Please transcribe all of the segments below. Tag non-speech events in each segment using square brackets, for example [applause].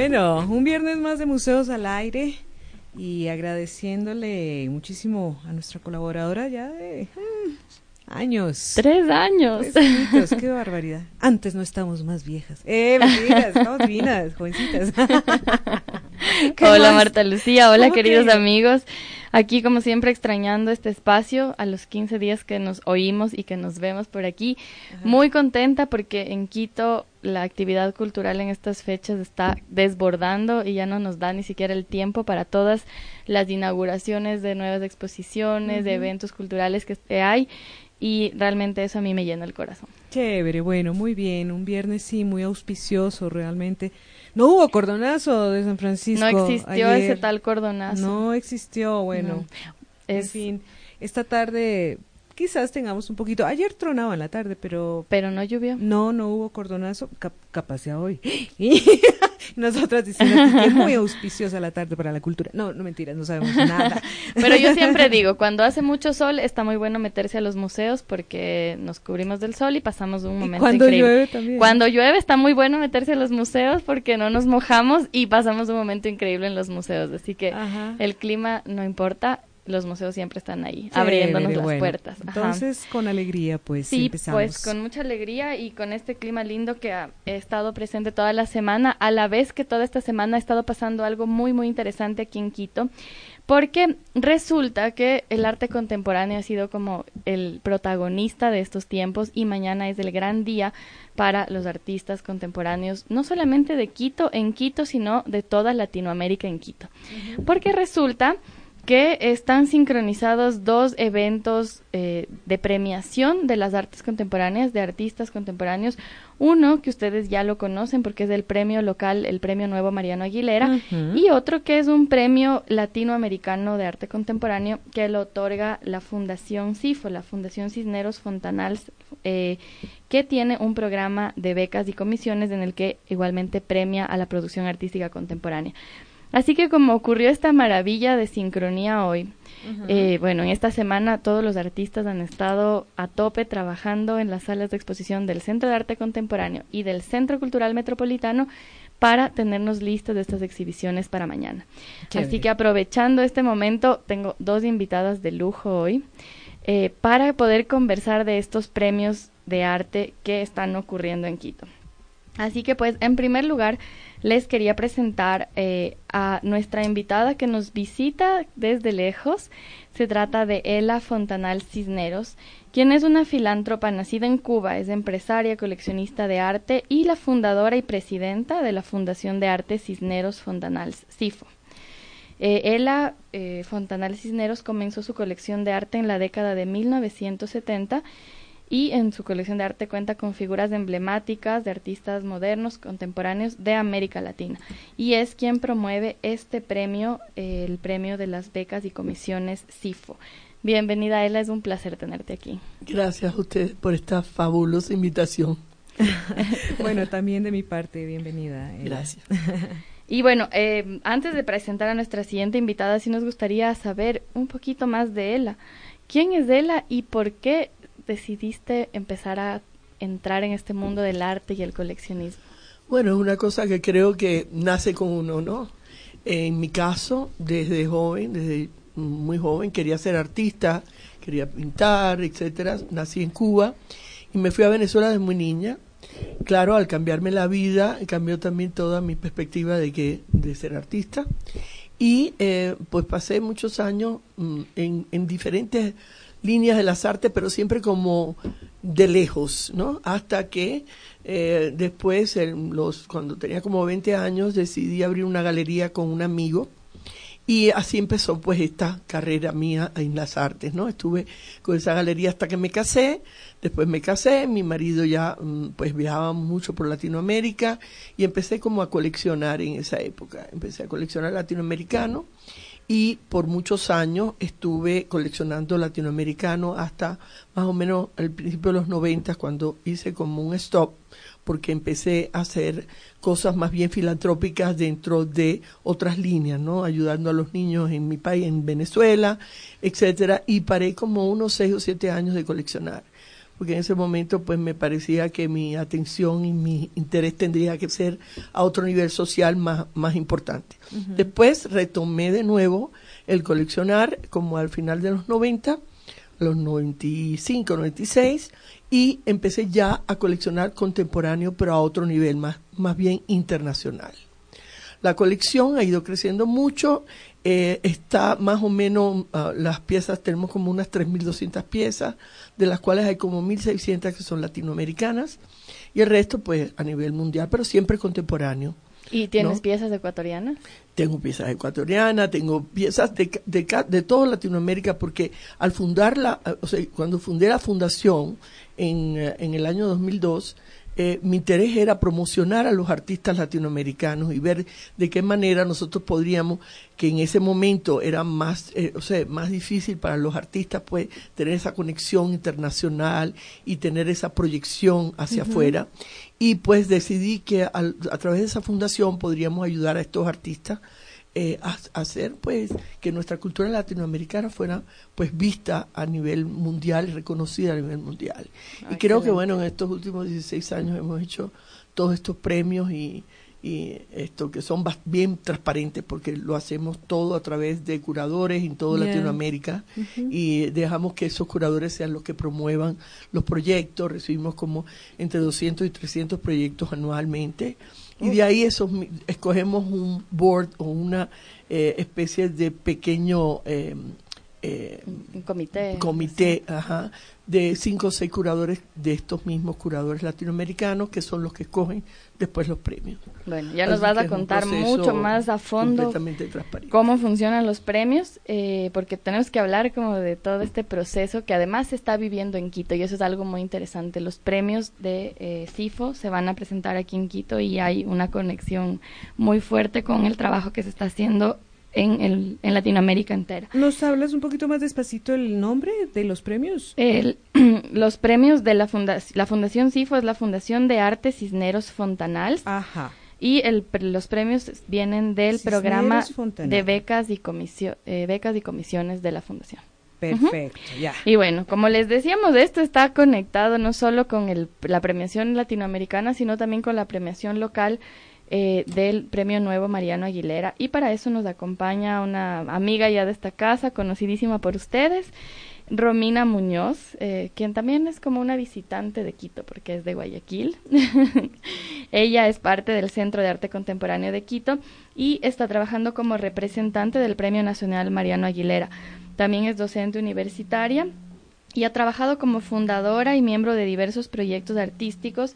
Bueno, un viernes más de Museos al Aire y agradeciéndole muchísimo a nuestra colaboradora ya de mm, años. Tres años. Tres qué barbaridad. Antes no estábamos más viejas. Eh, mentiras, [laughs] estamos finas, jovencitas. [laughs] [laughs] Hola Marta Lucía, hola queridos amigos. Aquí, como siempre, extrañando este espacio a los 15 días que nos oímos y que nos vemos por aquí. Muy contenta porque en Quito la actividad cultural en estas fechas está desbordando y ya no nos da ni siquiera el tiempo para todas las inauguraciones de nuevas exposiciones, de eventos culturales que hay y realmente eso a mí me llena el corazón. Chévere, bueno, muy bien, un viernes sí, muy auspicioso realmente. No hubo cordonazo de San Francisco. No existió ese tal cordonazo. No existió, bueno. En fin, esta tarde quizás tengamos un poquito. Ayer tronaba en la tarde, pero. Pero no llovió. No, no hubo cordonazo. capaz ya hoy. [laughs] nosotras diciendo que es muy auspiciosa la tarde para la cultura. No, no mentiras, no sabemos nada. [laughs] Pero yo siempre [laughs] digo, cuando hace mucho sol está muy bueno meterse a los museos porque nos cubrimos del sol y pasamos un momento cuando llueve también. Cuando llueve está muy bueno meterse a los museos porque no nos mojamos y pasamos un momento increíble en los museos. Así que el clima no importa, los museos siempre están ahí, abriéndonos las puertas. Entonces, con alegría, pues sí, pues con mucha alegría y con este clima lindo que ha, estado presente toda la semana, a la vez que toda esta semana ha estado pasando algo muy, muy interesante aquí en Quito, porque resulta que el arte contemporáneo ha sido como el protagonista de estos tiempos y mañana es el gran día para los artistas contemporáneos, no solamente de Quito en Quito, sino de toda Latinoamérica en Quito. Porque resulta que están sincronizados dos eventos eh, de premiación de las artes contemporáneas, de artistas contemporáneos. Uno que ustedes ya lo conocen porque es el premio local, el premio nuevo Mariano Aguilera, y otro que es un premio latinoamericano de arte contemporáneo que lo otorga la Fundación CIFO, la Fundación Cisneros Fontanals, eh, que tiene un programa de becas y comisiones en el que igualmente premia a la producción artística contemporánea. Así que como ocurrió esta maravilla de sincronía hoy, eh, bueno, en esta semana todos los artistas han estado a tope trabajando en las salas de exposición del Centro de Arte Contemporáneo y del Centro Cultural Metropolitano para tenernos listos de estas exhibiciones para mañana. Así que aprovechando este momento, tengo dos invitadas de lujo hoy eh, para poder conversar de estos premios de arte que están ocurriendo en Quito. Así que pues, en primer lugar, les quería presentar eh, a nuestra invitada que nos visita desde lejos. Se trata de Ela Fontanal Cisneros, quien es una filántropa nacida en Cuba, es empresaria, coleccionista de arte y la fundadora y presidenta de la Fundación de Arte Cisneros Fontanal CIFO. Eh, Ela eh, Fontanal Cisneros comenzó su colección de arte en la década de 1970 y en su colección de arte cuenta con figuras emblemáticas de artistas modernos contemporáneos de América Latina y es quien promueve este premio, eh, el premio de las becas y comisiones CIFO. Bienvenida, Ela, es un placer tenerte aquí. Gracias a usted por esta fabulosa invitación. [laughs] [laughs] bueno, también de mi parte, bienvenida. Gracias. [laughs] Y bueno, eh, antes de presentar a nuestra siguiente invitada, sí nos gustaría saber un poquito más de Ela. ¿Quién es Ela y por qué decidiste empezar a entrar en este mundo del arte y el coleccionismo? Bueno, es una cosa que creo que nace con uno, ¿no? En mi caso, desde joven, desde muy joven, quería ser artista, quería pintar, etcétera. Nací en Cuba y me fui a Venezuela desde muy niña. Claro, al cambiarme la vida, cambió también toda mi perspectiva de que de ser artista. Y eh, pues pasé muchos años mm, en, en diferentes líneas de las artes, pero siempre como de lejos, ¿no? Hasta que eh, después, los, cuando tenía como 20 años, decidí abrir una galería con un amigo y así empezó pues esta carrera mía en las artes, ¿no? Estuve con esa galería hasta que me casé, después me casé, mi marido ya mm, pues viajaba mucho por Latinoamérica y empecé como a coleccionar en esa época, empecé a coleccionar latinoamericano y por muchos años estuve coleccionando latinoamericano hasta más o menos al principio de los 90 cuando hice como un stop porque empecé a hacer cosas más bien filantrópicas dentro de otras líneas, ¿no? Ayudando a los niños en mi país, en Venezuela, etcétera, y paré como unos seis o siete años de coleccionar. Porque en ese momento pues me parecía que mi atención y mi interés tendría que ser a otro nivel social más, más importante. Después retomé de nuevo el coleccionar como al final de los 90, los 95, 96, y empecé ya a coleccionar contemporáneo, pero a otro nivel, más, más bien internacional. La colección ha ido creciendo mucho, eh, está más o menos, ah, las piezas, tenemos como unas 3.200 piezas, de las cuales hay como 1.600 que son latinoamericanas, y el resto pues a nivel mundial, pero siempre contemporáneo. ¿Y tienes piezas ecuatorianas? Tengo piezas ecuatorianas, tengo piezas de, de, de toda Latinoamérica, porque al fundarla, o sea, cuando fundé la fundación en, eh, en el año 2002, eh, mi interés era promocionar a los artistas latinoamericanos y ver de qué manera nosotros podríamos, que en ese momento era más, eh, o sea, más difícil para los artistas, pues, tener esa conexión internacional y tener esa proyección hacia afuera. Y pues decidí que a través de esa fundación podríamos ayudar a estos artistas eh, hacer pues que nuestra cultura latinoamericana fuera pues vista a nivel mundial y reconocida a nivel mundial. y creo que bueno, en estos últimos 16 años hemos hecho todos estos premios y, y esto que son bien transparentes porque lo hacemos todo a través de curadores en toda Latinoamérica. Y dejamos que esos curadores sean los que promuevan los proyectos, recibimos como entre 200 y 300 proyectos anualmente y de ahí esos, escogemos un board o una eh, especie de pequeño eh, eh, comité, comité ajá, de cinco o seis curadores de estos mismos curadores latinoamericanos que son los que escogen después los premios. Bueno, ya nos vas a contar mucho más a fondo cómo funcionan los premios, eh, porque tenemos que hablar como de todo este proceso que además se está viviendo en Quito y eso es algo muy interesante. Los premios de eh, CIFO se van a presentar aquí en Quito y hay una conexión muy fuerte con el trabajo que se está haciendo en, el, en Latinoamérica entera. ¿Nos hablas un poquito más despacito el nombre de los premios? El, [clears throat] los premios de la fundación, la Fundación CIFO es la Fundación de Arte Cisneros Fontanals. Ajá. Y el, los premios vienen del programa de becas y, comisio, eh, becas y comisiones de la Fundación. Perfecto, ya. Y bueno, como les decíamos, esto está conectado no solo con el, la premiación latinoamericana, sino también con la premiación local eh, del Premio Nuevo Mariano Aguilera. Y para eso nos acompaña una amiga ya de esta casa, conocidísima por ustedes, Romina Muñoz, eh, quien también es como una visitante de Quito, porque es de Guayaquil. [laughs] Ella es parte del Centro de Arte Contemporáneo de Quito y está trabajando como representante del Premio Nacional Mariano Aguilera. También es docente universitaria y ha trabajado como fundadora y miembro de diversos proyectos artísticos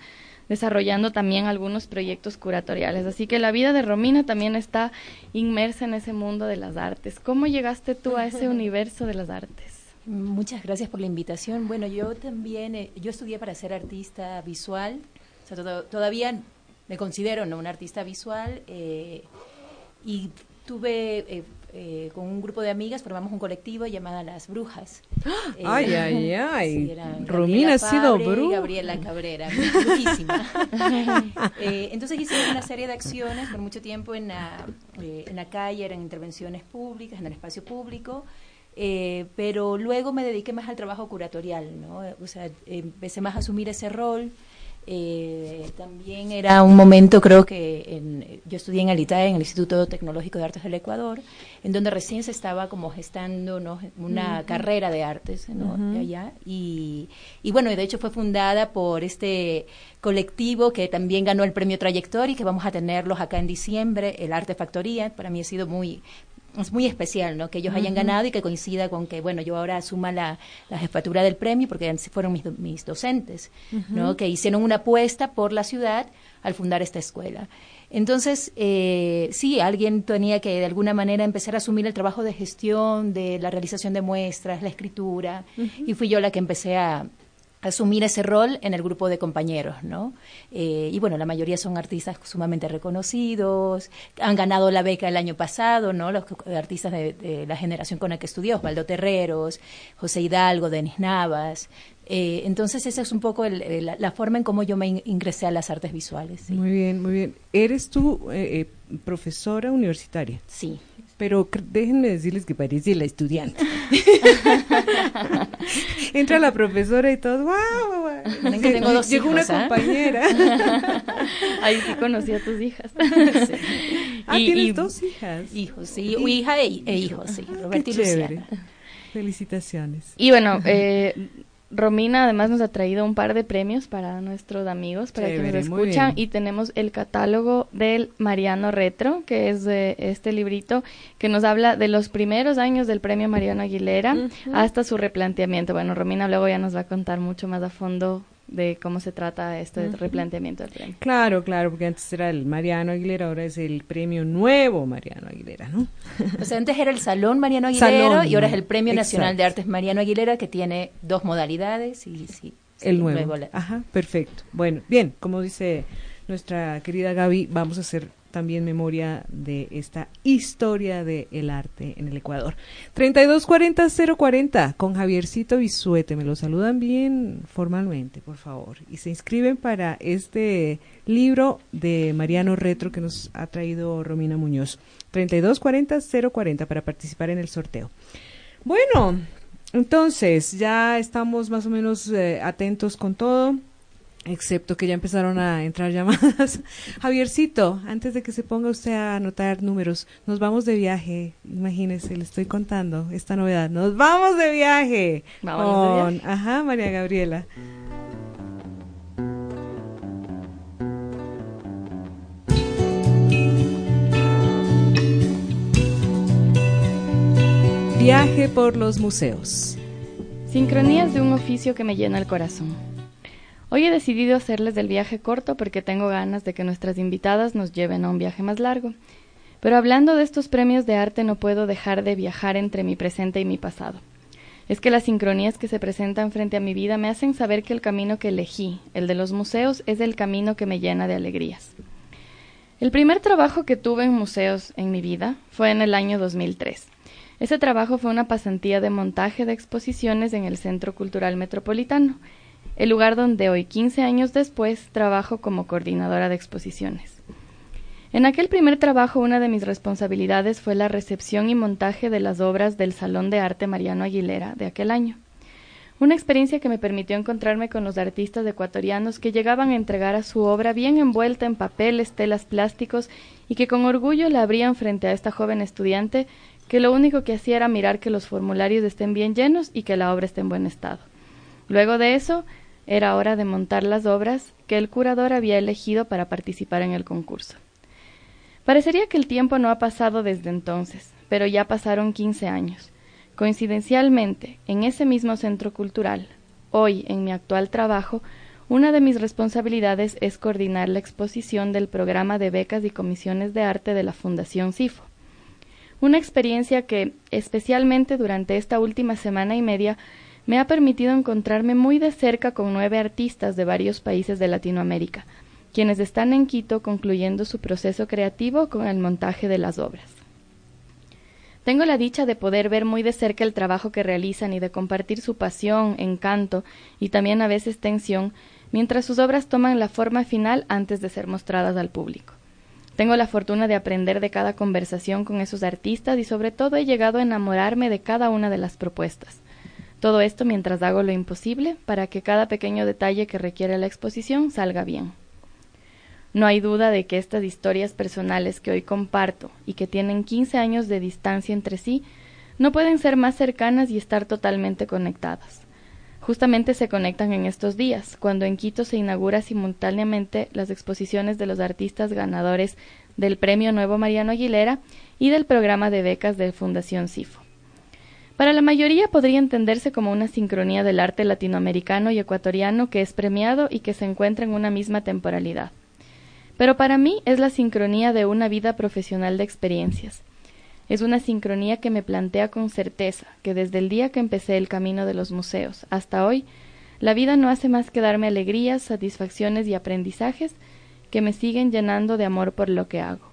desarrollando también algunos proyectos curatoriales. Así que la vida de Romina también está inmersa en ese mundo de las artes. ¿Cómo llegaste tú a ese [laughs] universo de las artes? Muchas gracias por la invitación. Bueno, yo también, eh, yo estudié para ser artista visual, o sea, todavía me considero ¿no? un artista visual eh, y tuve eh, eh, con un grupo de amigas formamos un colectivo llamado Las Brujas. [gasps] ay, eh, ay, ay. Romina ha sido bruja. Gabriela Cabrera, brujísima. [laughs] eh, entonces hicimos una serie de acciones por mucho tiempo en la, eh, en la calle, eran intervenciones públicas, en el espacio público. pero luego me dediqué más al trabajo curatorial, ¿no? O sea, empecé más a asumir ese rol. Eh, también era un momento, creo que en, yo estudié en el ITAE, en el Instituto Tecnológico de Artes del Ecuador, en donde recién se estaba como gestando ¿no? una carrera de artes ¿no? allá. Y, y bueno, de hecho fue fundada por este colectivo que también ganó el premio Trayectoria y que vamos a tenerlos acá en diciembre, el Arte Factoría. Para mí ha sido muy es muy especial, ¿no? Que ellos hayan ganado y que coincida con que, bueno, yo ahora asuma la, la jefatura del premio porque fueron mis, mis docentes, ¿no? Que hicieron una apuesta por la ciudad al fundar esta escuela. Entonces, eh, sí, alguien tenía que de alguna manera empezar a asumir el trabajo de gestión, de la realización de muestras, la escritura, y fui yo la que empecé a, asumir ese rol en el grupo de compañeros, ¿no? Eh, y bueno, la mayoría son artistas sumamente reconocidos, han ganado la beca el año pasado, ¿no? Los artistas de, la generación con la que estudió, Osvaldo Terreros, José Hidalgo, Denis Navas. Eh, entonces esa es un poco la, forma en cómo yo me ingresé a las artes visuales. Muy bien, muy bien. ¿Eres tú eh, profesora universitaria? Sí. Pero déjenme decirles que parece la estudiante. [laughs] Entra la profesora y todo, wow, que tengo dos Llegó una ¿ah? compañera. [laughs] Ahí sí conocí a tus hijas. [laughs] Ah, tienes dos hijas. Hijos, sí, hija e, e hijos, sí, Roberto y chévere. Luciana. Felicitaciones. Y bueno, eh, Romina además nos ha traído un par de premios para nuestros amigos, para Chévere, quienes muy escuchan, y tenemos el catálogo del Mariano Retro, que es de este librito que nos habla de los primeros años del premio Mariano Aguilera hasta su replanteamiento. Bueno, Romina luego ya nos va a contar mucho más a fondo de cómo se trata este replanteamiento del premio. Claro, claro, porque antes era el Mariano Aguilera, ahora es el premio nuevo Mariano Aguilera, ¿no? [laughs] O sea, antes era el Salón Mariano Aguilera Salón, y ahora es el Premio Nacional de Artes Mariano Aguilera que tiene dos modalidades y sí. sí, El nuevo. la- Ajá, perfecto. Bueno, bien, como dice nuestra querida Gaby, vamos a hacer también memoria de esta historia del arte en el Ecuador. 3240-040 con Javiercito Bisuete. Me lo saludan bien formalmente, por favor. Y se inscriben para este libro de Mariano Retro que nos ha traído Romina Muñoz. 3240-040 para participar en el sorteo. Bueno, entonces ya estamos más o menos eh, atentos con todo, excepto que ya empezaron a entrar llamadas. [laughs] Javiercito, antes de que se ponga usted a anotar números, nos vamos de viaje. Imagínese, le estoy contando esta novedad. Nos vamos de viaje. Vámonos de con, ajá, María Gabriela. Viaje por los museos. Sincronías de un oficio que me llena el corazón. Hoy he decidido hacerles del viaje corto porque tengo ganas de que nuestras invitadas nos lleven a un viaje más largo. Pero hablando de estos premios de arte no puedo dejar de viajar entre mi presente y mi pasado. Es que las sincronías que se presentan frente a mi vida me hacen saber que el camino que elegí, el de los museos, es el camino que me llena de alegrías. El primer trabajo que tuve en museos en mi vida fue en el año 2003. Ese trabajo fue una pasantía de montaje de exposiciones en el Centro Cultural Metropolitano, el lugar donde hoy, 15 años después, trabajo como coordinadora de exposiciones. En aquel primer trabajo una de mis responsabilidades fue la recepción y montaje de las obras del Salón de Arte Mariano Aguilera de aquel año. Una experiencia que me permitió encontrarme con los artistas ecuatorianos que llegaban a entregar a su obra bien envuelta en papeles, telas plásticos y que con orgullo la abrían frente a esta joven estudiante que lo único que hacía era mirar que los formularios estén bien llenos y que la obra esté en buen estado. Luego de eso, era hora de montar las obras que el curador había elegido para participar en el concurso. Parecería que el tiempo no ha pasado desde entonces, pero ya pasaron 15 años. Coincidencialmente, en ese mismo centro cultural, hoy, en mi actual trabajo, una de mis responsabilidades es coordinar la exposición del programa de becas y comisiones de arte de la Fundación CIFO. Una experiencia que, especialmente durante esta última semana y media, me ha permitido encontrarme muy de cerca con nueve artistas de varios países de Latinoamérica, quienes están en Quito concluyendo su proceso creativo con el montaje de las obras. Tengo la dicha de poder ver muy de cerca el trabajo que realizan y de compartir su pasión, encanto y también a veces tensión mientras sus obras toman la forma final antes de ser mostradas al público. Tengo la fortuna de aprender de cada conversación con esos artistas y sobre todo he llegado a enamorarme de cada una de las propuestas. Todo esto mientras hago lo imposible para que cada pequeño detalle que requiere la exposición salga bien. No hay duda de que estas historias personales que hoy comparto y que tienen 15 años de distancia entre sí no pueden ser más cercanas y estar totalmente conectadas. Justamente se conectan en estos días, cuando en Quito se inaugura simultáneamente las exposiciones de los artistas ganadores del Premio Nuevo Mariano Aguilera y del programa de becas de Fundación CIFO. Para la mayoría podría entenderse como una sincronía del arte latinoamericano y ecuatoriano que es premiado y que se encuentra en una misma temporalidad. Pero para mí es la sincronía de una vida profesional de experiencias. Es una sincronía que me plantea con certeza que desde el día que empecé el camino de los museos hasta hoy, la vida no hace más que darme alegrías, satisfacciones y aprendizajes que me siguen llenando de amor por lo que hago,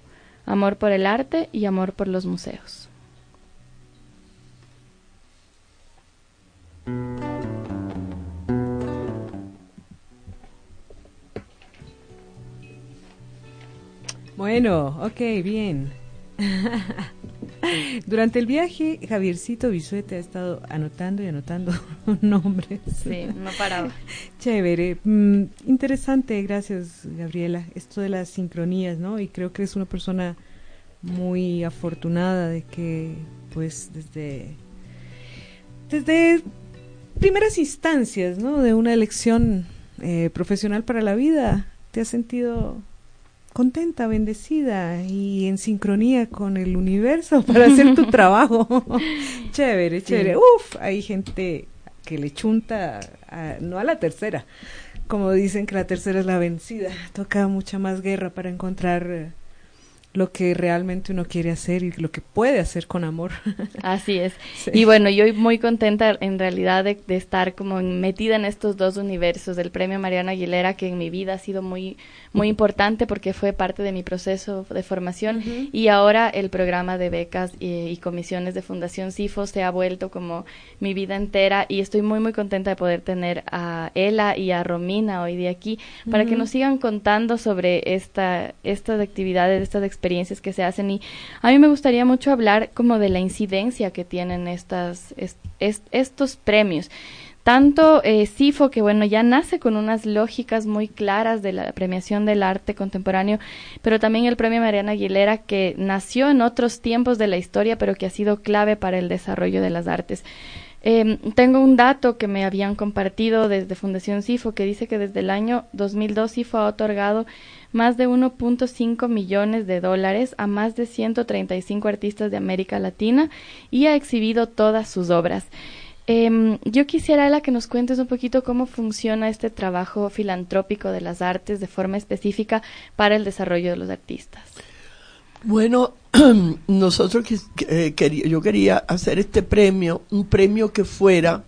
amor por el arte y amor por los museos. Bueno, ok, bien. Durante el viaje, Javiercito Bisuete ha estado anotando y anotando [laughs] nombres. Sí, no paraba. Chévere. Mm, interesante, gracias, Gabriela. Esto de las sincronías, ¿no? Y creo que es una persona muy afortunada de que, pues, desde, desde primeras instancias, ¿no? De una elección eh, profesional para la vida, te has sentido contenta, bendecida y en sincronía con el universo [laughs] para hacer tu trabajo. [laughs] chévere, chévere. Uf, hay gente que le chunta, no a la tercera, como dicen que la tercera es la vencida. Toca mucha más guerra para encontrar lo que realmente uno quiere hacer y lo que puede hacer con amor. [laughs] Así es. Y bueno, yo muy contenta en realidad de, estar como metida en estos dos universos, del premio Mariana Aguilera, que en mi vida ha sido muy, muy importante porque fue parte de mi proceso de formación y ahora el programa de becas y, comisiones de Fundación CIFO se ha vuelto como mi vida entera y estoy muy, muy contenta de poder tener a Ela y a Romina hoy de aquí para que nos sigan contando sobre esta, estas actividades, estas experiencias experiencias que se hacen y a mí me gustaría mucho hablar como de la incidencia que tienen estos premios. Tanto eh, CIFO, que bueno, ya nace con unas lógicas muy claras de la premiación del arte contemporáneo, pero también el premio Mariana Aguilera, que nació en otros tiempos de la historia, pero que ha sido clave para el desarrollo de las artes. Em, tengo un dato que me habían compartido desde Fundación CIFO que dice que desde el año 2002 CIFO ha otorgado más de 1.5 millones de dólares a más de 135 artistas de América Latina y ha exhibido todas sus obras. Eh, yo quisiera, Ela, que nos cuentes un poquito cómo funciona este trabajo filantrópico de las artes de forma específica para el desarrollo de los artistas. Bueno, [clears throat] nosotros eh, yo quería hacer este premio, un premio que fuera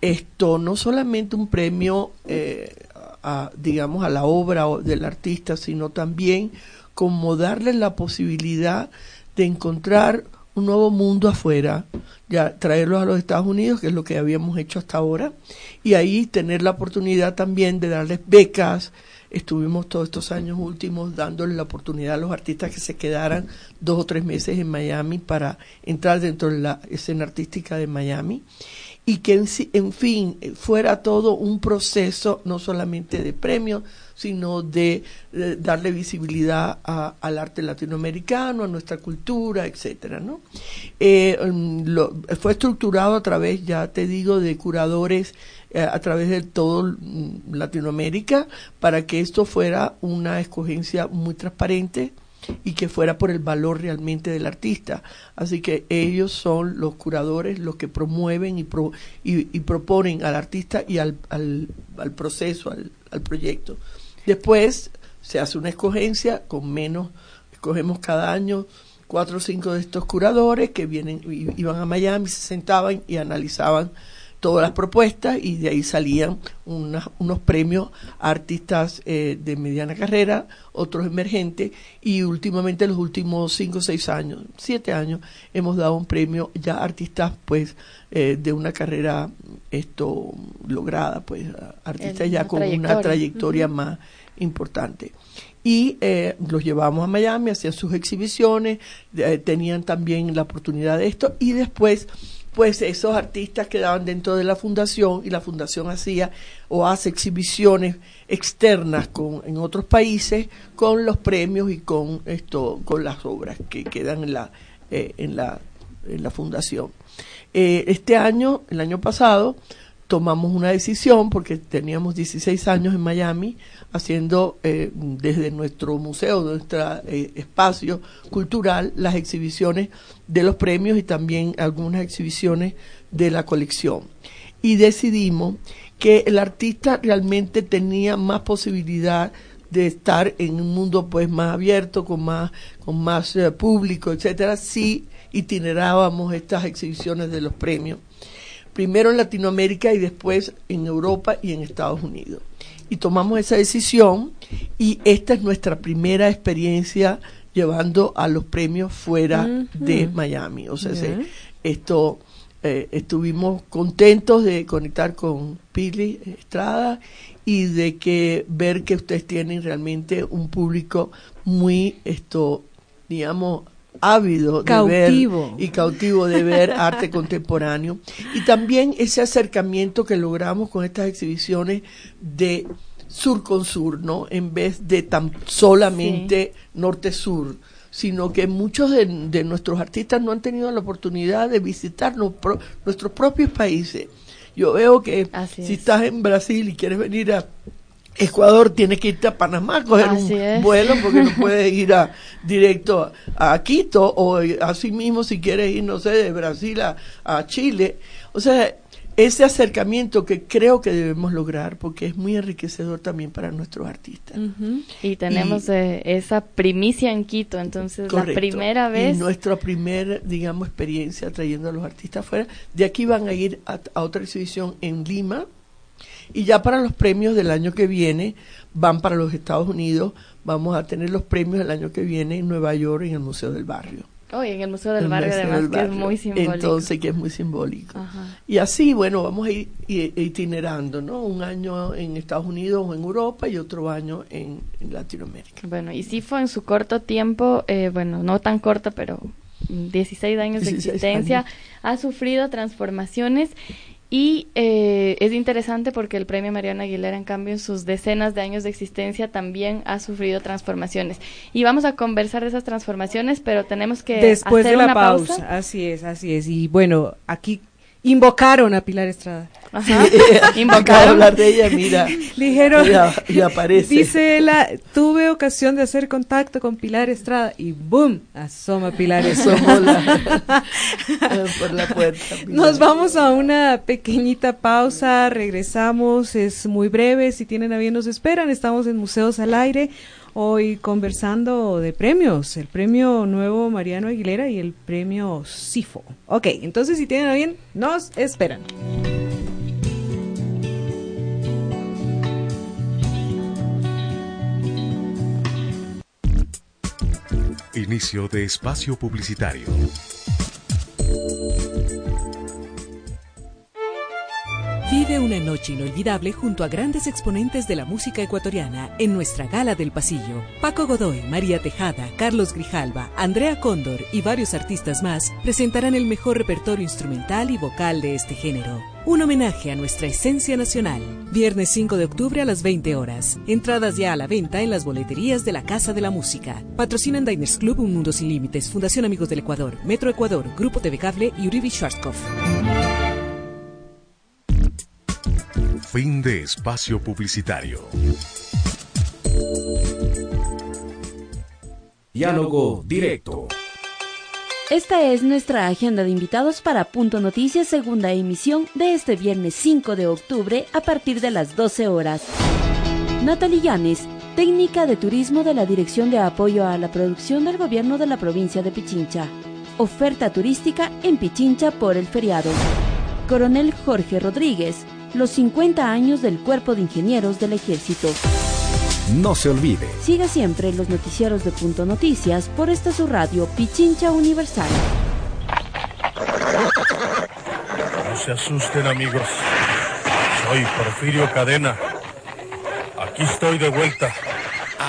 esto, no solamente un premio eh, a, digamos, a la obra del artista, sino también como darle la posibilidad de encontrar un nuevo mundo afuera, ya traerlos a los Estados Unidos, que es lo que habíamos hecho hasta ahora, y ahí tener la oportunidad también de darles becas. Estuvimos todos estos años últimos dándole la oportunidad a los artistas que se quedaran dos o tres meses en Miami para entrar dentro de la escena artística de Miami y que en, fin fuera todo un proceso no solamente de premios, sino de, darle visibilidad al arte latinoamericano, a nuestra cultura, etcétera, ¿no? Eh, mm, fue estructurado a través, ya te digo, de curadores eh, a través de todo mm, Latinoamérica para que esto fuera una escogencia muy transparente, y que fuera por el valor realmente del artista. Así que ellos son los curadores los que promueven y, y, proponen al artista y al, al, al proceso, al, al, proyecto. Después se hace una escogencia con menos, escogemos cada año cuatro o cinco de estos curadores que vienen, iban a Miami, se sentaban y analizaban todas las propuestas y de ahí salían unos premios a artistas eh, de mediana carrera, otros emergentes y últimamente los últimos cinco o seis años, siete años, hemos dado un premio ya a artistas pues eh, de una carrera esto lograda, pues artistas ya con una trayectoria. más importante. Y eh, los llevamos a Miami, hacían sus exhibiciones, tenían también la oportunidad de esto y después pues esos artistas quedaban dentro de la fundación y la fundación hacía o hace exhibiciones externas con, en otros países con los premios y con esto con las obras que quedan en la eh, en la en la fundación. Eh, este año el año pasado tomamos una decisión porque teníamos 16 años en Miami haciendo eh, desde nuestro museo, nuestro eh, espacio cultural, las exhibiciones de los premios y también algunas exhibiciones de la colección. Y decidimos que el artista realmente tenía más posibilidad de estar en un mundo pues más abierto, con más, con más eh, público, etcétera, si itinerábamos estas exhibiciones de los premios primero en Latinoamérica y después en Europa y en Estados Unidos. Y tomamos esa decisión y esta es nuestra primera experiencia llevando a los premios fuera de Miami. O sea, esto eh, estuvimos contentos de conectar con Pili Estrada y de que ver que ustedes tienen realmente un público muy esto digamos ávido de ver y cautivo de ver [laughs] arte contemporáneo. Y también ese acercamiento que logramos con estas exhibiciones de sur con sur, ¿no? En vez de tan solamente norte-sur sino que muchos de, nuestros artistas no han tenido la oportunidad de visitar nuestros propios países. Yo veo que si estás en Brasil y quieres venir a Ecuador, tienes que irte a Panamá, coger un vuelo porque no puedes [laughs] ir a, directo a, Quito o así mismo si quieres ir, no sé, de Brasil a, a Chile. O sea, ese acercamiento que creo que debemos lograr porque es muy enriquecedor también para nuestros artistas. Y tenemos eh, esa primicia en Quito, entonces la primera vez. Y nuestra primera, digamos, experiencia trayendo a los artistas afuera. De aquí van a ir a, otra exhibición en Lima y ya para los premios del año que viene van para los Estados Unidos. Vamos a tener los premios del año que viene en Nueva York en el Museo del Barrio. Oh, en el Museo del Barrio, además, que es muy simbólico. Entonces, que es muy simbólico. Y así, bueno, vamos a ir itinerando, ¿no? Un año en Estados Unidos o en Europa y otro año en, Latinoamérica. Bueno, y sí fue en su corto tiempo, eh, bueno, no tan corto, pero 16 años de existencia, ha sufrido transformaciones y eh, es interesante porque el premio Mariana Aguilera, en cambio, en sus decenas de años de existencia también ha sufrido transformaciones. Y vamos a conversar de esas transformaciones, pero tenemos que Después de la pausa. Así es, así es. Y bueno, aquí invocaron a Pilar Estrada. Ajá. [laughs] Invocaron. hablar de ella, mira. [laughs] Dijeron. Y, aparece. Dice ella, tuve ocasión de hacer contacto con Pilar Estrada y ¡boom! Asoma Pilar Estrada. [laughs] por la puerta. Nos vamos a una pequeñita pausa, regresamos, es muy breve, si tienen a bien nos esperan, estamos en Museos al Aire hoy conversando de premios, el premio nuevo Mariano Aguilera y el premio SIFO. Ok, entonces si tienen a bien, nos esperan. Inicio de espacio publicitario. Una noche inolvidable junto a grandes exponentes de la música ecuatoriana en nuestra gala del pasillo. Paco Godoy, María Tejada, Carlos Grijalva, Andrea Cóndor y varios artistas más presentarán el mejor repertorio instrumental y vocal de este género. Un homenaje a nuestra esencia nacional. Viernes 5 de octubre a las 20 horas. Entradas ya a la venta en las boleterías de la Casa de la Música. Patrocinan Diners Club Un Mundo Sin Límites, Fundación Amigos del Ecuador, Metro Ecuador, Grupo TV Cable y Uribe Schwarzkopf. Fin de espacio publicitario. Diálogo directo. Esta es nuestra agenda de invitados para Punto Noticias, segunda emisión de este viernes 5 de octubre a partir de las 12 horas. Natalie Llanes, técnica de turismo de la Dirección de Apoyo a la Producción del Gobierno de la provincia de Pichincha. Oferta turística en Pichincha por el feriado. Coronel Jorge Rodríguez, los 50 años del Cuerpo de Ingenieros del Ejército. No se olvide. Siga siempre los noticieros de Punto Noticias por esta su radio Pichincha Universal. No se asusten amigos. Soy Porfirio Cadena. Aquí estoy de vuelta.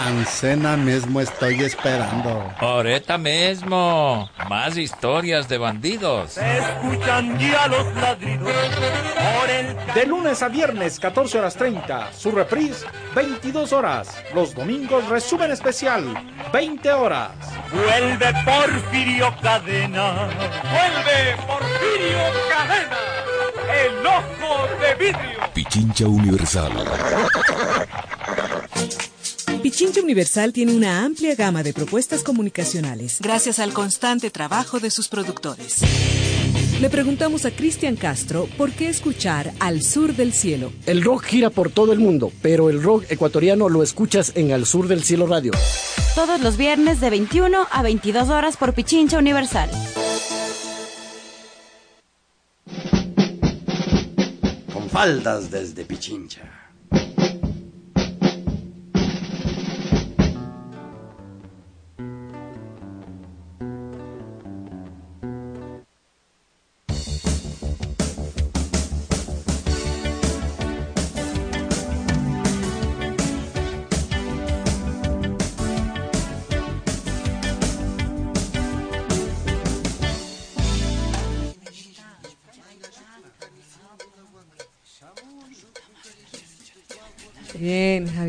Ancena mismo estoy esperando. Ahorita mismo. Más historias de bandidos. Se escuchan ya los ladridos. De lunes a viernes, 14 horas 30. Su reprise, 22 horas. Los domingos, resumen especial, 20 horas. Vuelve Porfirio Cadena. Vuelve Porfirio Cadena. El ojo de vidrio. Pichincha Universal. Pichincha Universal tiene una amplia gama de propuestas comunicacionales gracias al constante trabajo de sus productores. Le preguntamos a Cristian Castro por qué escuchar Al Sur del Cielo. El rock gira por todo el mundo, pero el rock ecuatoriano lo escuchas en Al Sur del Cielo Radio. Todos los viernes de 21 a 22 horas por Pichincha Universal. Con faldas desde Pichincha.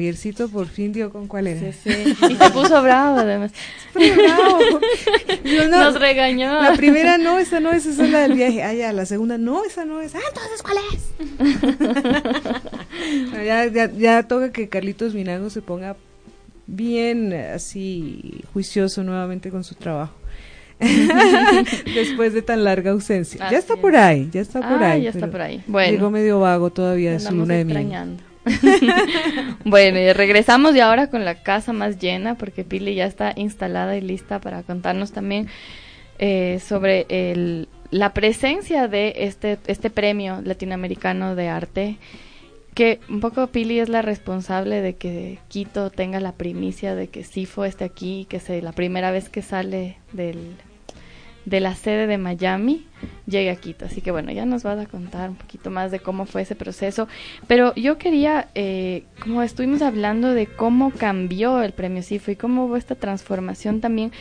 Javiercito por fin dio con cuál era. Sí, sí. Y se puso bravo además. bravo. Yo no, Nos regañó. La primera no, esa no es, esa es la del viaje. Ah, ya, la segunda no, esa no es. Ah, entonces ¿cuál es? [laughs] ya, ya, ya toca que Carlitos Minago se ponga bien así juicioso nuevamente con su trabajo. [laughs] Después de tan larga ausencia. ya está por ahí, ya está por ah, ahí. Ya está por ahí. Bueno. Llegó medio vago todavía de su luna de miel. [laughs] bueno, y regresamos y ahora con la casa más llena porque Pili ya está instalada y lista para contarnos también eh, sobre el, la presencia de este, este premio latinoamericano de arte que un poco Pili es la responsable de que Quito tenga la primicia de que Sifo esté aquí, que sea la primera vez que sale del de la sede de Miami llegue a Quito. Así que bueno, ya nos vas a contar un poquito más de cómo fue ese proceso. Pero yo quería, eh, como estuvimos hablando de cómo cambió el premio CIFO y cómo hubo esta transformación también,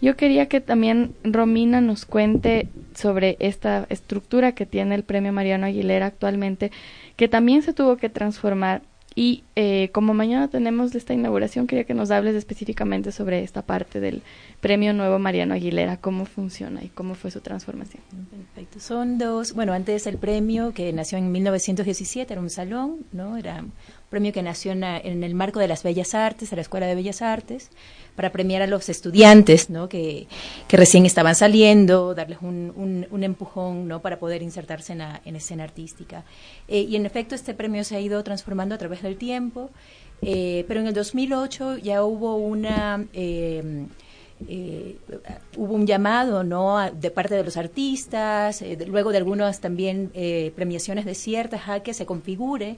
yo quería que también Romina nos cuente sobre esta estructura que tiene el premio Mariano Aguilera actualmente, que también se tuvo que transformar y eh, como mañana tenemos esta inauguración, quería que nos hables específicamente sobre esta parte del Premio Nuevo Mariano Aguilera, cómo funciona y cómo fue su transformación. Perfecto. Son dos, bueno, antes el premio que nació en 1917, era un salón, ¿no? Era premio que nació en, el marco de las Bellas Artes, de la Escuela de Bellas Artes para premiar a los estudiantes ¿no? que, recién estaban saliendo, darles un, empujón ¿no? para poder insertarse en, la, en escena artística. Eh, y en efecto este premio se ha ido transformando a través del tiempo, eh, pero en el 2008 ya hubo una... Eh, hubo un llamado no de parte de los artistas luego de algunas también premiaciones de ciertas a que se configure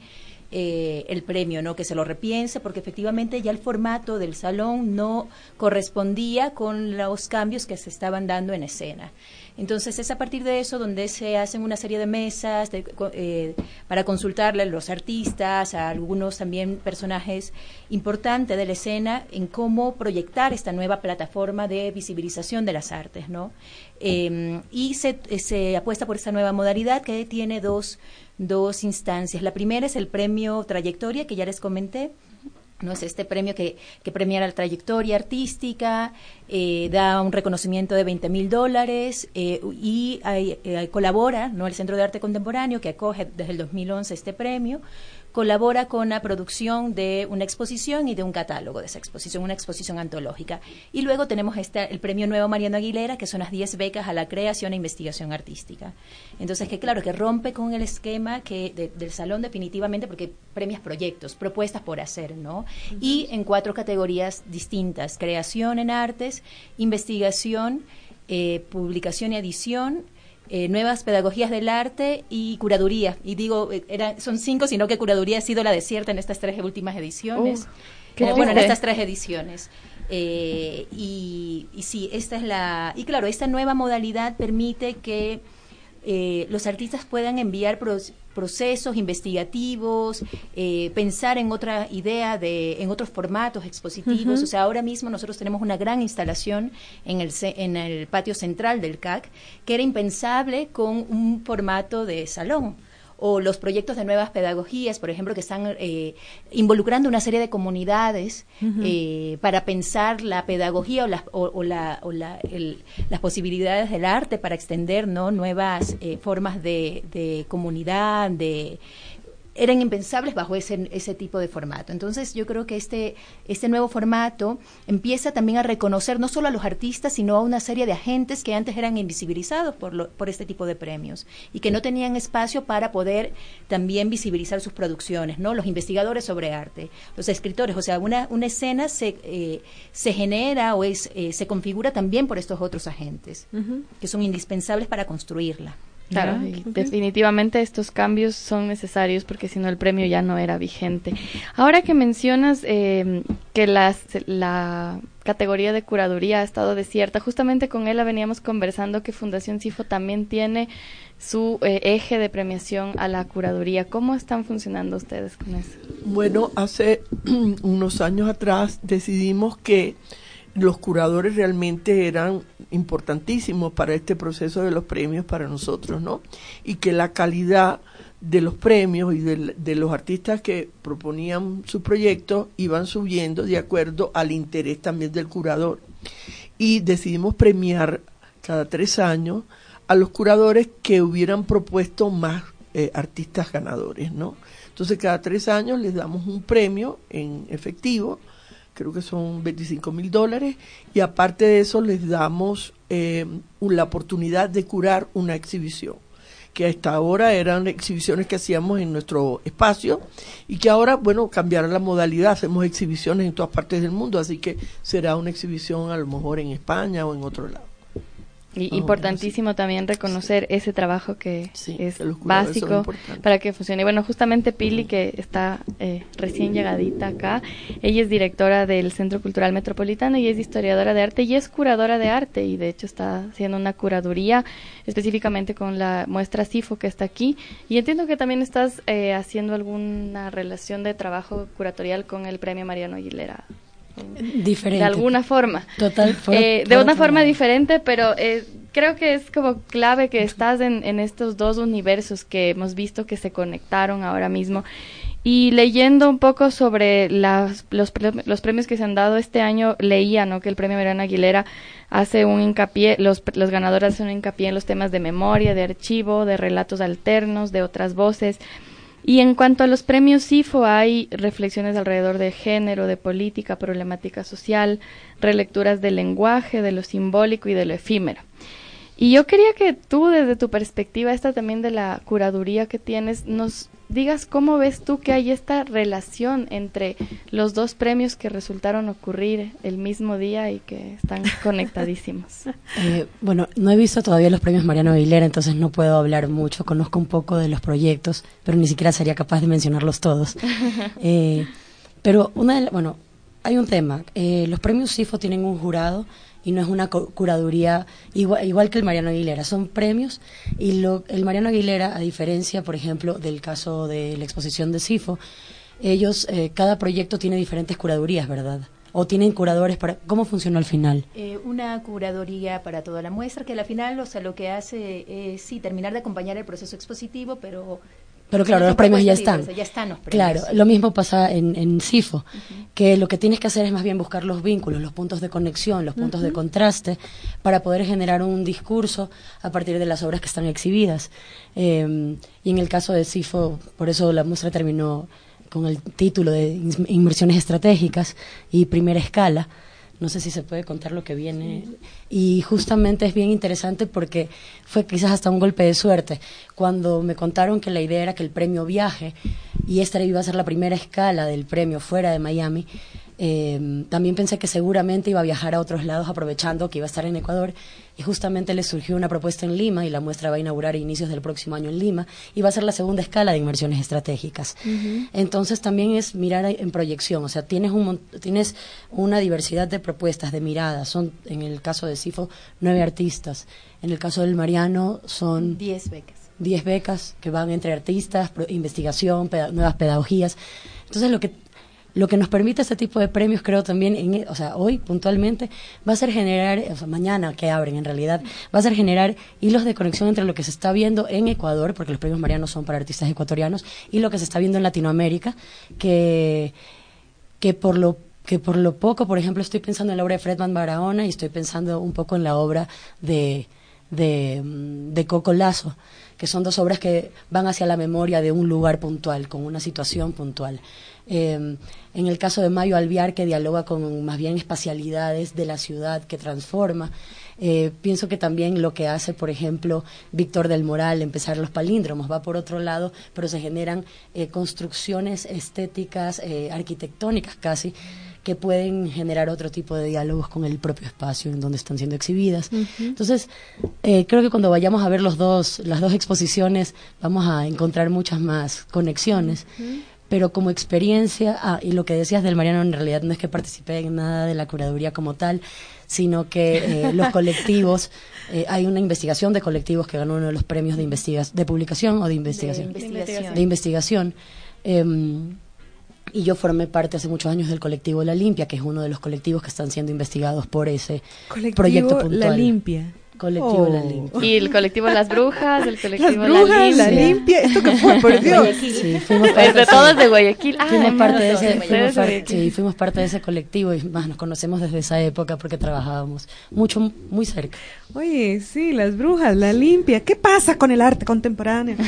eh, el premio, ¿no? Que se lo repiense, porque efectivamente ya el formato del salón no correspondía con los cambios que se estaban dando en escena. Entonces es a partir de eso donde se hacen una serie de mesas eh, para consultarle a los artistas, a algunos también personajes importantes de la escena en cómo proyectar esta nueva plataforma de visibilización de las artes, ¿no? Em, y se, se apuesta por esta nueva modalidad que tiene dos dos instancias. La primera es el premio Trayectoria, que ya les comenté. ¿No? Es este premio que, que premia la trayectoria artística, eh, da un reconocimiento de 20 mil dólares eh, y eh, colabora ¿no? el Centro de Arte Contemporáneo, que acoge desde el 2011 este premio, colabora con la producción de una exposición y de un catálogo de esa exposición, una exposición antológica. Y luego tenemos este, el premio Nuevo Mariano Aguilera, que son las 10 becas a la creación e investigación artística. Entonces, que claro, que rompe con el esquema que del salón definitivamente, porque premias proyectos, propuestas por hacer, ¿no? Y en cuatro categorías distintas, creación en artes, investigación, eh, publicación y edición, eh, nuevas pedagogías del arte y curaduría. Y digo, eh, son cinco, sino que curaduría ha sido la desierta en estas tres últimas ediciones. Uh, bueno, en estas tres ediciones. Eh, y, y sí, esta es la... Y claro, esta nueva modalidad permite que los artistas puedan enviar procesos investigativos, eh, pensar en otra idea, de, en otros formatos expositivos. O sea, ahora mismo nosotros tenemos una gran instalación en el, en el patio central del CAC que era impensable con un formato de salón o los proyectos de nuevas pedagogías, por ejemplo, que están eh, involucrando una serie de comunidades eh, para pensar la pedagogía o, las, o, la, o la, las posibilidades del arte para extender ¿no? nuevas eh, formas de, de comunidad, de eran impensables bajo ese, ese tipo de formato. Entonces yo creo que este, este nuevo formato empieza también a reconocer no solo a los artistas, sino a una serie de agentes que antes eran invisibilizados por, por este tipo de premios y que no tenían espacio para poder también visibilizar sus producciones, ¿no? Los investigadores sobre arte, los escritores, o sea, una, una escena se, eh, se genera o es, eh, se configura también por estos otros agentes que son indispensables para construirla. Claro, definitivamente estos cambios son necesarios porque si no el premio ya no era vigente. Ahora que mencionas eh, que las, la categoría de curaduría ha estado desierta, justamente con él veníamos conversando que Fundación CIFO también tiene su eh, eje de premiación a la curaduría. ¿Cómo están funcionando ustedes con eso? Bueno, hace [clears throat] unos años atrás decidimos que los curadores realmente eran importantísimos para este proceso de los premios para nosotros, ¿no? Y que la calidad de los premios y de, los artistas que proponían su proyecto iban subiendo de acuerdo al interés también del curador. Y decidimos premiar cada tres años a los curadores que hubieran propuesto más eh, artistas ganadores, ¿no? Entonces cada tres años les damos un premio en efectivo creo que son 25 mil dólares, y aparte de eso les damos eh, la oportunidad de curar una exhibición que hasta ahora eran exhibiciones que hacíamos en nuestro espacio y que ahora, bueno, cambiará la modalidad, hacemos exhibiciones en todas partes del mundo, así que será una exhibición a lo mejor en España o en otro lado. Y importantísimo también reconocer ese trabajo que es básico para que funcione. Bueno, justamente Pili, que está eh, recién llegadita acá, ella es directora del Centro Cultural Metropolitano y es historiadora de arte y es curadora de arte y de hecho está haciendo una curaduría específicamente con la muestra CIFO que está aquí. Y entiendo que también estás eh, haciendo alguna relación de trabajo curatorial con el Premio Mariano Aguilera diferente. De alguna forma. Total. Eh, de una forma diferente, pero eh, creo que es como clave que estás en, en, estos dos universos que hemos visto que se conectaron ahora mismo. Y leyendo un poco sobre las, los, los premios que se han dado este año, leía ¿no? que el premio Verano Aguilera hace un hincapié, los, los ganadores hacen un hincapié en los temas de memoria, de archivo, de relatos alternos, de otras voces. Y en cuanto a los premios CIFO, hay reflexiones alrededor de género, de política, problemática social, relecturas del lenguaje, de lo simbólico y de lo efímero. Y yo quería que tú, desde tu perspectiva, esta también de la curaduría que tienes, nos digas cómo ves tú que hay esta relación entre los dos premios que resultaron ocurrir el mismo día y que están [laughs] conectadísimos. Eh, bueno, no he visto todavía los premios Mariano Aguilera, entonces no puedo hablar mucho. Conozco un poco de los proyectos, pero ni siquiera sería capaz de mencionarlos todos. [laughs] Eh, pero una de bueno, hay un tema. Eh, los premios CIFO tienen un jurado y no es una curaduría igual, igual, que el Mariano Aguilera, son premios y lo, el Mariano Aguilera, a diferencia, por ejemplo, del caso de la exposición de CIFO, ellos, eh, cada proyecto tiene diferentes curadurías, ¿verdad? ¿O tienen curadores para...? ¿Cómo funciona al final? Eh, una curaduría para toda la muestra, que al final, o sea, lo que hace es, sí, terminar de acompañar el proceso expositivo, pero pero claro, los premios ya están. Ya están los premios. Claro, lo mismo pasa en, en CIFO, que lo que tienes que hacer es más bien buscar los vínculos, los puntos de conexión, los puntos de contraste, para poder generar un discurso a partir de las obras que están exhibidas. Eh, y en el caso de CIFO, por eso la muestra terminó con el título de Inversiones Estratégicas y Primera Escala, no sé si se puede contar lo que viene. Y justamente es bien interesante porque fue quizás hasta un golpe de suerte. Cuando me contaron que la idea era que el premio viaje y esta iba a ser la primera escala del premio fuera de Miami, eh, también pensé que seguramente iba a viajar a otros lados aprovechando que iba a estar en Ecuador y justamente le surgió una propuesta en Lima y la muestra va a inaugurar a inicios del próximo año en Lima y va a ser la segunda escala de inversiones estratégicas. Entonces también es mirar en proyección, o sea, tienes, un, tienes una diversidad de propuestas, de miradas, son en el caso de CIFO nueve artistas, en el caso del Mariano son diez becas. Diez becas que van entre artistas, investigación, nuevas pedagogías. Entonces lo que lo que nos permite este tipo de premios, creo también, en, o sea, hoy puntualmente, va a ser generar, o sea, mañana que abren en realidad, va a ser generar hilos de conexión entre lo que se está viendo en Ecuador, porque los premios Marianos son para artistas ecuatorianos, y lo que se está viendo en Latinoamérica, que, que por lo que por lo poco, por ejemplo, estoy pensando en la obra de Fredman Barahona y estoy pensando un poco en la obra de, de, de Coco Lazo, que son dos obras que van hacia la memoria de un lugar puntual, con una situación puntual. Eh, en el caso de Mayo Alviar, que dialoga con más bien espacialidades de la ciudad que transforma. Eh, pienso que también lo que hace, por ejemplo, Víctor del Moral, empezar los palíndromos, va por otro lado, pero se generan eh, construcciones estéticas, eh, arquitectónicas casi, que pueden generar otro tipo de diálogos con el propio espacio en donde están siendo exhibidas. Entonces, creo que cuando vayamos a ver los dos, las dos exposiciones, vamos a encontrar muchas más conexiones pero como experiencia, ah, y lo que decías del Mariano en realidad no es que participé en nada de la curaduría como tal, sino que eh, [laughs] los colectivos, eh, hay una investigación de colectivos que ganó uno de los premios de investigación, de publicación o de investigación. De investigación. De investigación. Em, y yo formé parte hace muchos años del colectivo La Limpia, que es uno de los colectivos que están siendo investigados por ese Colectivo proyecto puntual. La Limpia. Colectivo Oh. La Limpia. Y el colectivo Las Brujas, el colectivo Las brujas, La la Limpia. ¿Esto qué fue? Por [laughs] Dios. Sí, fuimos parte, de todos de Guayaquil. Ah, fuimos parte de ese, fuimos par- sí, fuimos parte de ese colectivo y más nos conocemos desde esa época porque trabajábamos mucho, muy cerca. Oye, sí, las brujas, la limpia. ¿Qué pasa con el arte contemporáneo? [laughs]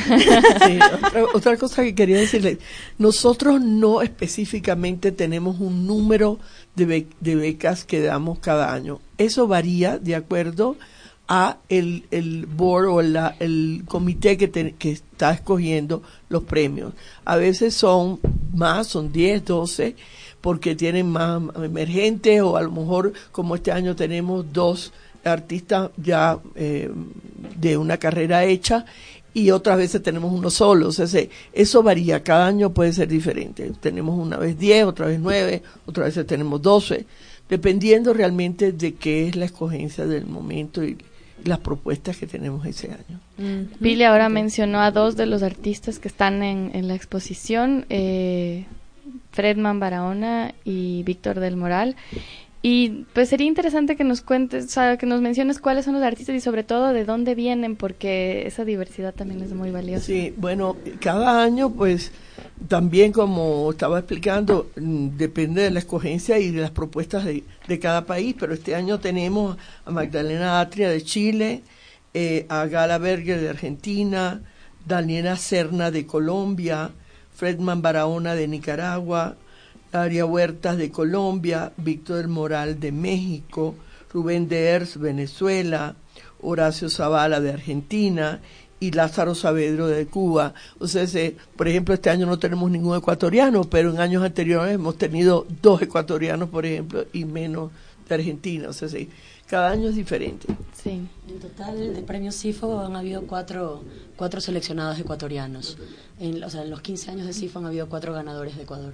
Sí, otra, otra cosa que quería decirle, nosotros no específicamente tenemos un número de, be- de becas que damos cada año. Eso varía de acuerdo a el, el board o el comité que, te- que está escogiendo los premios. A veces son más, son 10, 12, porque tienen más emergentes o a lo mejor como este año tenemos dos artistas ya eh, de una carrera hecha y otras veces tenemos uno solo. O sea, se- eso varía, cada año puede ser diferente. Tenemos una vez 10, otra vez 9, otras veces tenemos 12, dependiendo realmente de qué es la escogencia del momento y las propuestas que tenemos ese año. Pili ahora mencionó a dos de los artistas que están en, en la exposición, eh, Fredman Barahona y Víctor del Moral. Y pues sería interesante que nos cuentes, o sea, que nos menciones cuáles son los artistas y sobre todo de dónde vienen, porque esa diversidad también es muy valiosa. Sí, bueno, cada año, pues, también como estaba explicando, mm, depende de la escogencia y de las propuestas de, de cada país, pero este año tenemos a Magdalena Atria de Chile, eh, a Gala Berger de Argentina, Daniela Serna de Colombia, Fredman Barahona de Nicaragua, Aria Huertas de Colombia, Víctor Moral de México, Rubén de Ers, Venezuela, Horacio Zavala de Argentina y Lázaro Saavedro de Cuba. O sea, se- por ejemplo, este año no tenemos ningún ecuatoriano, pero en años anteriores hemos tenido dos ecuatorianos, por ejemplo, y menos de Argentina. O sea, sí, cada año es diferente. Sí. En total, de premios CIFO han habido cuatro, cuatro seleccionados ecuatorianos. En, o sea, en los 15 años de CIFO han habido cuatro ganadores de Ecuador.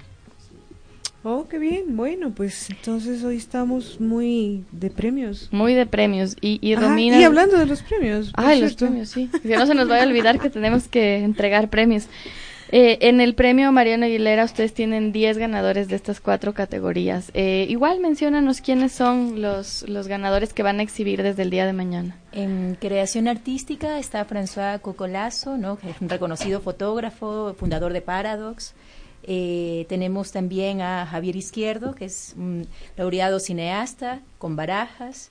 Oh, qué bien. Bueno, pues entonces hoy estamos muy de premios. Muy de premios. Y, y Romina... y hablando de los premios. Ay, los premios, sí. Que no se nos vaya a olvidar que tenemos que entregar premios. Eh, en el premio Mariano Aguilera ustedes tienen 10 ganadores de estas cuatro categorías. Eh, igual menciónanos quiénes son los, los ganadores que van a exhibir desde el día de mañana. En creación artística está François Cocolazo, ¿no? que es un reconocido fotógrafo, fundador de Paradox. Eh, tenemos también a Javier Izquierdo, que es un laureado cineasta con barajas.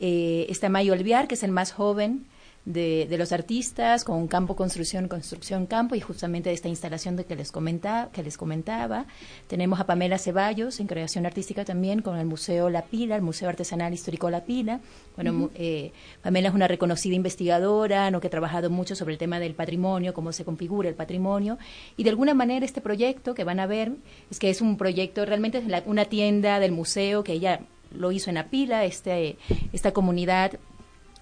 Eh, está Mayo Alviar, que es el más joven de, de los artistas, con campo construcción, construcción campo, y justamente de esta instalación de que les, comenta, que les comentaba. Tenemos a Pamela Ceballos, en creación artística también, con el Museo La Pila, el Museo Artesanal Histórico La Pila. Bueno, eh, Pamela es una reconocida investigadora, ¿no? que ha trabajado mucho sobre el tema del patrimonio, cómo se configura el patrimonio. Y de alguna manera este proyecto que van a ver es que es un proyecto, realmente es la- una tienda del museo que ella lo hizo en la pila, este, esta comunidad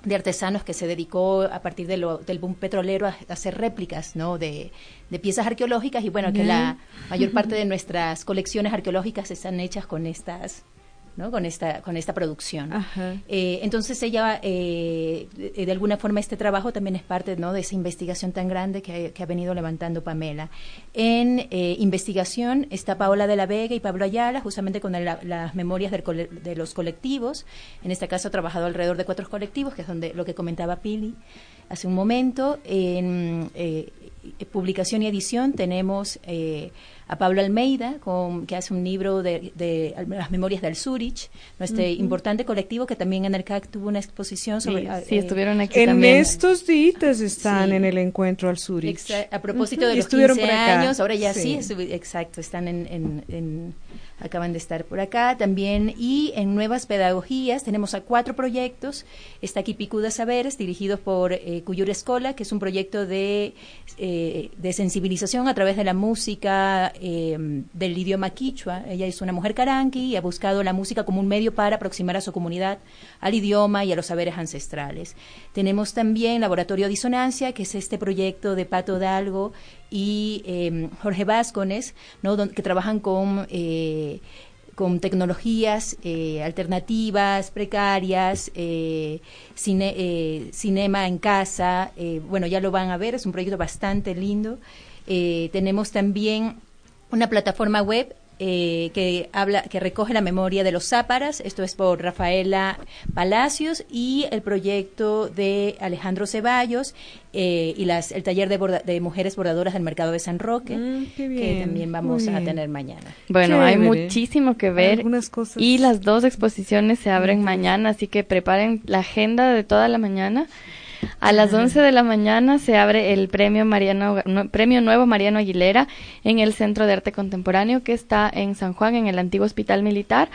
de artesanos que se dedicó a partir de lo- del boom petrolero a, hacer réplicas ¿no? de, de piezas arqueológicas y bueno que la mayor parte de [laughs] nuestras colecciones arqueológicas están hechas con estas ¿no? con esta con esta producción. Eh, entonces ella eh, de, de alguna forma este trabajo también es parte ¿no? de esa investigación tan grande que, que ha venido levantando Pamela en eh, investigación está Paola de la Vega y Pablo Ayala justamente con el- las memorias del cole- de los colectivos en este caso ha trabajado alrededor de cuatro colectivos que es donde lo que comentaba Pili hace un momento en eh, publicación y edición tenemos eh, a Pablo Almeida, con, que hace un libro de, de las memorias del Zurich, nuestro importante colectivo que también en el CAC tuvo una exposición sobre... Sí, ah, sí, eh, estuvieron aquí En también. estos días están Sí. en el encuentro al Zurich. Exa- a propósito de los estuvieron 15 por acá. años, ahora ya sí, estuvi- exacto, están en, en- en- acaban de estar por acá también. Y en Nuevas Pedagogías tenemos a cuatro proyectos. Está aquí Picuda Saberes, dirigidos por eh, Cuyur Escola, que es un proyecto de, eh, de sensibilización a través de la música eh, del idioma quichua. Ella es una mujer caranqui y ha buscado la música como un medio para aproximar a su comunidad al idioma y a los saberes ancestrales. Tenemos también Laboratorio Disonancia, que es este proyecto de Pato Dalgo y eh, Jorge Vázquez, ¿no? Que trabajan con, eh, con tecnologías eh, alternativas, precarias, eh, cine- eh, cinema en casa. bueno, ya lo van a ver, es un proyecto bastante lindo. Tenemos también una plataforma web eh, que habla, que recoge la memoria de los záparas. Esto es por Rafaela Palacios y el proyecto de Alejandro Ceballos eh, y las, el taller de, de, mujeres bordadoras del mercado de San Roque, mm, que también vamos a tener mañana. Bueno, hay muchísimo que ver y las dos exposiciones se abren mañana, así que preparen la agenda de toda la mañana. A las 11 de la mañana se abre el premio, Mariano, premio Nuevo Mariano Aguilera en el Centro de Arte Contemporáneo que está en San Juan, en el antiguo Hospital Militar.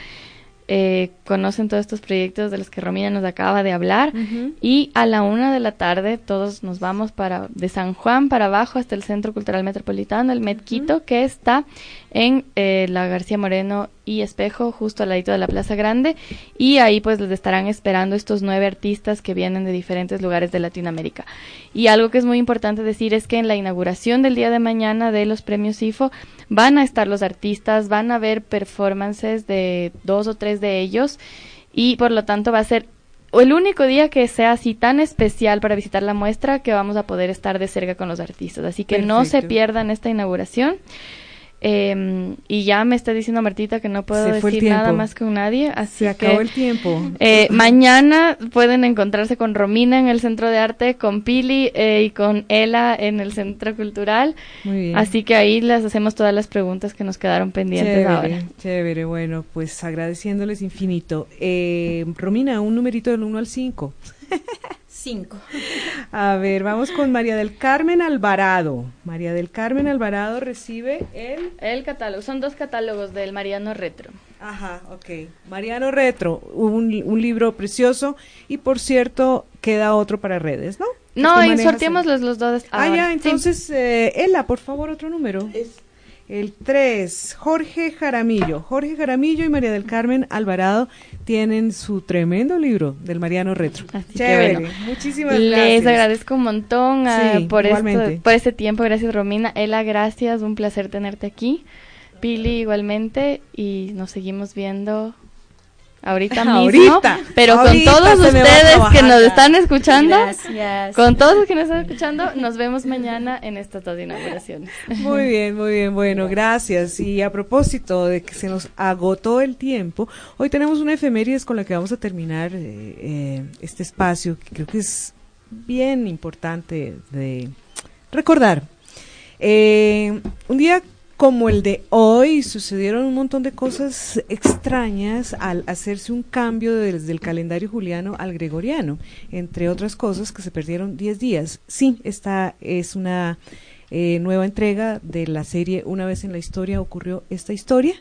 Eh, conocen todos estos proyectos de los que Romina nos acaba de hablar. Y a la una de la tarde todos nos vamos para de San Juan para abajo hasta el Centro Cultural Metropolitano, el Medquito, que está en eh, la García Moreno y Espejo, justo al ladito de la Plaza Grande. Y ahí pues les estarán esperando estos nueve artistas que vienen de diferentes lugares de Latinoamérica. Y algo que es muy importante decir es que en la inauguración del día de mañana de los premios IFO van a estar los artistas, van a ver performances de dos o tres de ellos y por lo tanto va a ser el único día que sea así tan especial para visitar la muestra que vamos a poder estar de cerca con los artistas. Así que no se pierdan esta inauguración. Eh, y ya me está diciendo Martita que no puedo decir nada más con nadie, así Se acabó el tiempo. Eh, mañana pueden encontrarse con Romina en el Centro de Arte, con Pili eh, y con Ela en el Centro Cultural. Muy bien. Así que ahí les hacemos todas las preguntas que nos quedaron pendientes chévere, ahora. Chévere, bueno, pues agradeciéndoles infinito. Eh, Romina, un numerito del 1 al 5. [laughs] Cinco. A ver, vamos con María del Carmen Alvarado. María del Carmen Alvarado recibe el... El catálogo. Son dos catálogos del Mariano Retro. Ajá, ok. Mariano Retro, un, un libro precioso. Y por cierto, queda otro para redes, ¿no? No, y sorteamos los, los dos. Ah, ya, entonces, eh, Ela, por favor, otro número. Es el 3, Jorge Jaramillo. Jorge Jaramillo y María del Carmen Alvarado tienen su tremendo libro del Mariano Retro. Así Chévere. Que bueno, Muchísimas Les gracias. agradezco un montón Sí, por, esto, igualmente. por este tiempo. Gracias, Romina. Ela, gracias. Un placer tenerte aquí. Pili, igualmente. Y nos seguimos viendo ahorita [laughs] mismo. Ahorita, pero ahorita con todos ustedes que nos están escuchando. Gracias. Con todos los que nos están escuchando, nos vemos mañana en estas dos inauguraciones. [laughs] Muy bien, muy bien, bueno, gracias. Y a propósito de que se nos agotó el tiempo, hoy tenemos una efemérides con la que vamos a terminar eh, eh, este espacio, que creo que es bien importante de recordar. Eh, un día como el de hoy sucedieron un montón de cosas extrañas al hacerse un cambio desde el calendario juliano al gregoriano, entre otras cosas que se perdieron 10 días. Sí, esta es una eh, nueva entrega de la serie Una vez en la historia ocurrió esta historia.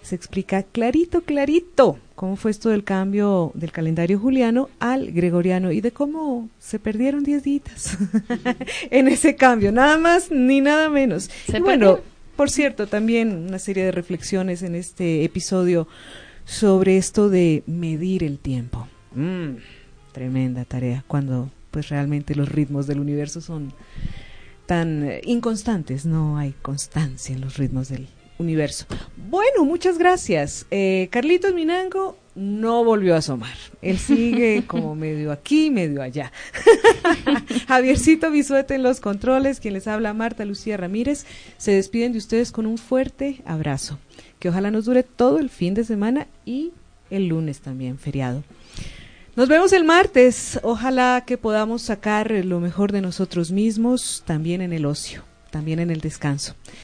Se explica clarito, clarito cómo fue esto del cambio del calendario juliano al gregoriano y de cómo se perdieron 10 días [laughs] en ese cambio, nada más ni nada menos. ¿Se Y bueno? Por cierto, también una serie de reflexiones en este episodio sobre esto de medir el tiempo. Mm, tremenda tarea cuando pues realmente los ritmos del universo son tan eh, inconstantes, no hay constancia en los ritmos del universo. Bueno, muchas gracias. Eh, Carlitos Minango no volvió a asomar. Él sigue [laughs] como medio aquí, medio allá. [laughs] Javiercito Bisuete en los controles, quien les habla Marta Lucía Ramírez, se despiden de ustedes con un fuerte abrazo. Que ojalá nos dure todo el fin de semana y el lunes también, feriado. Nos vemos el martes. Ojalá que podamos sacar lo mejor de nosotros mismos también en el ocio, también en el descanso.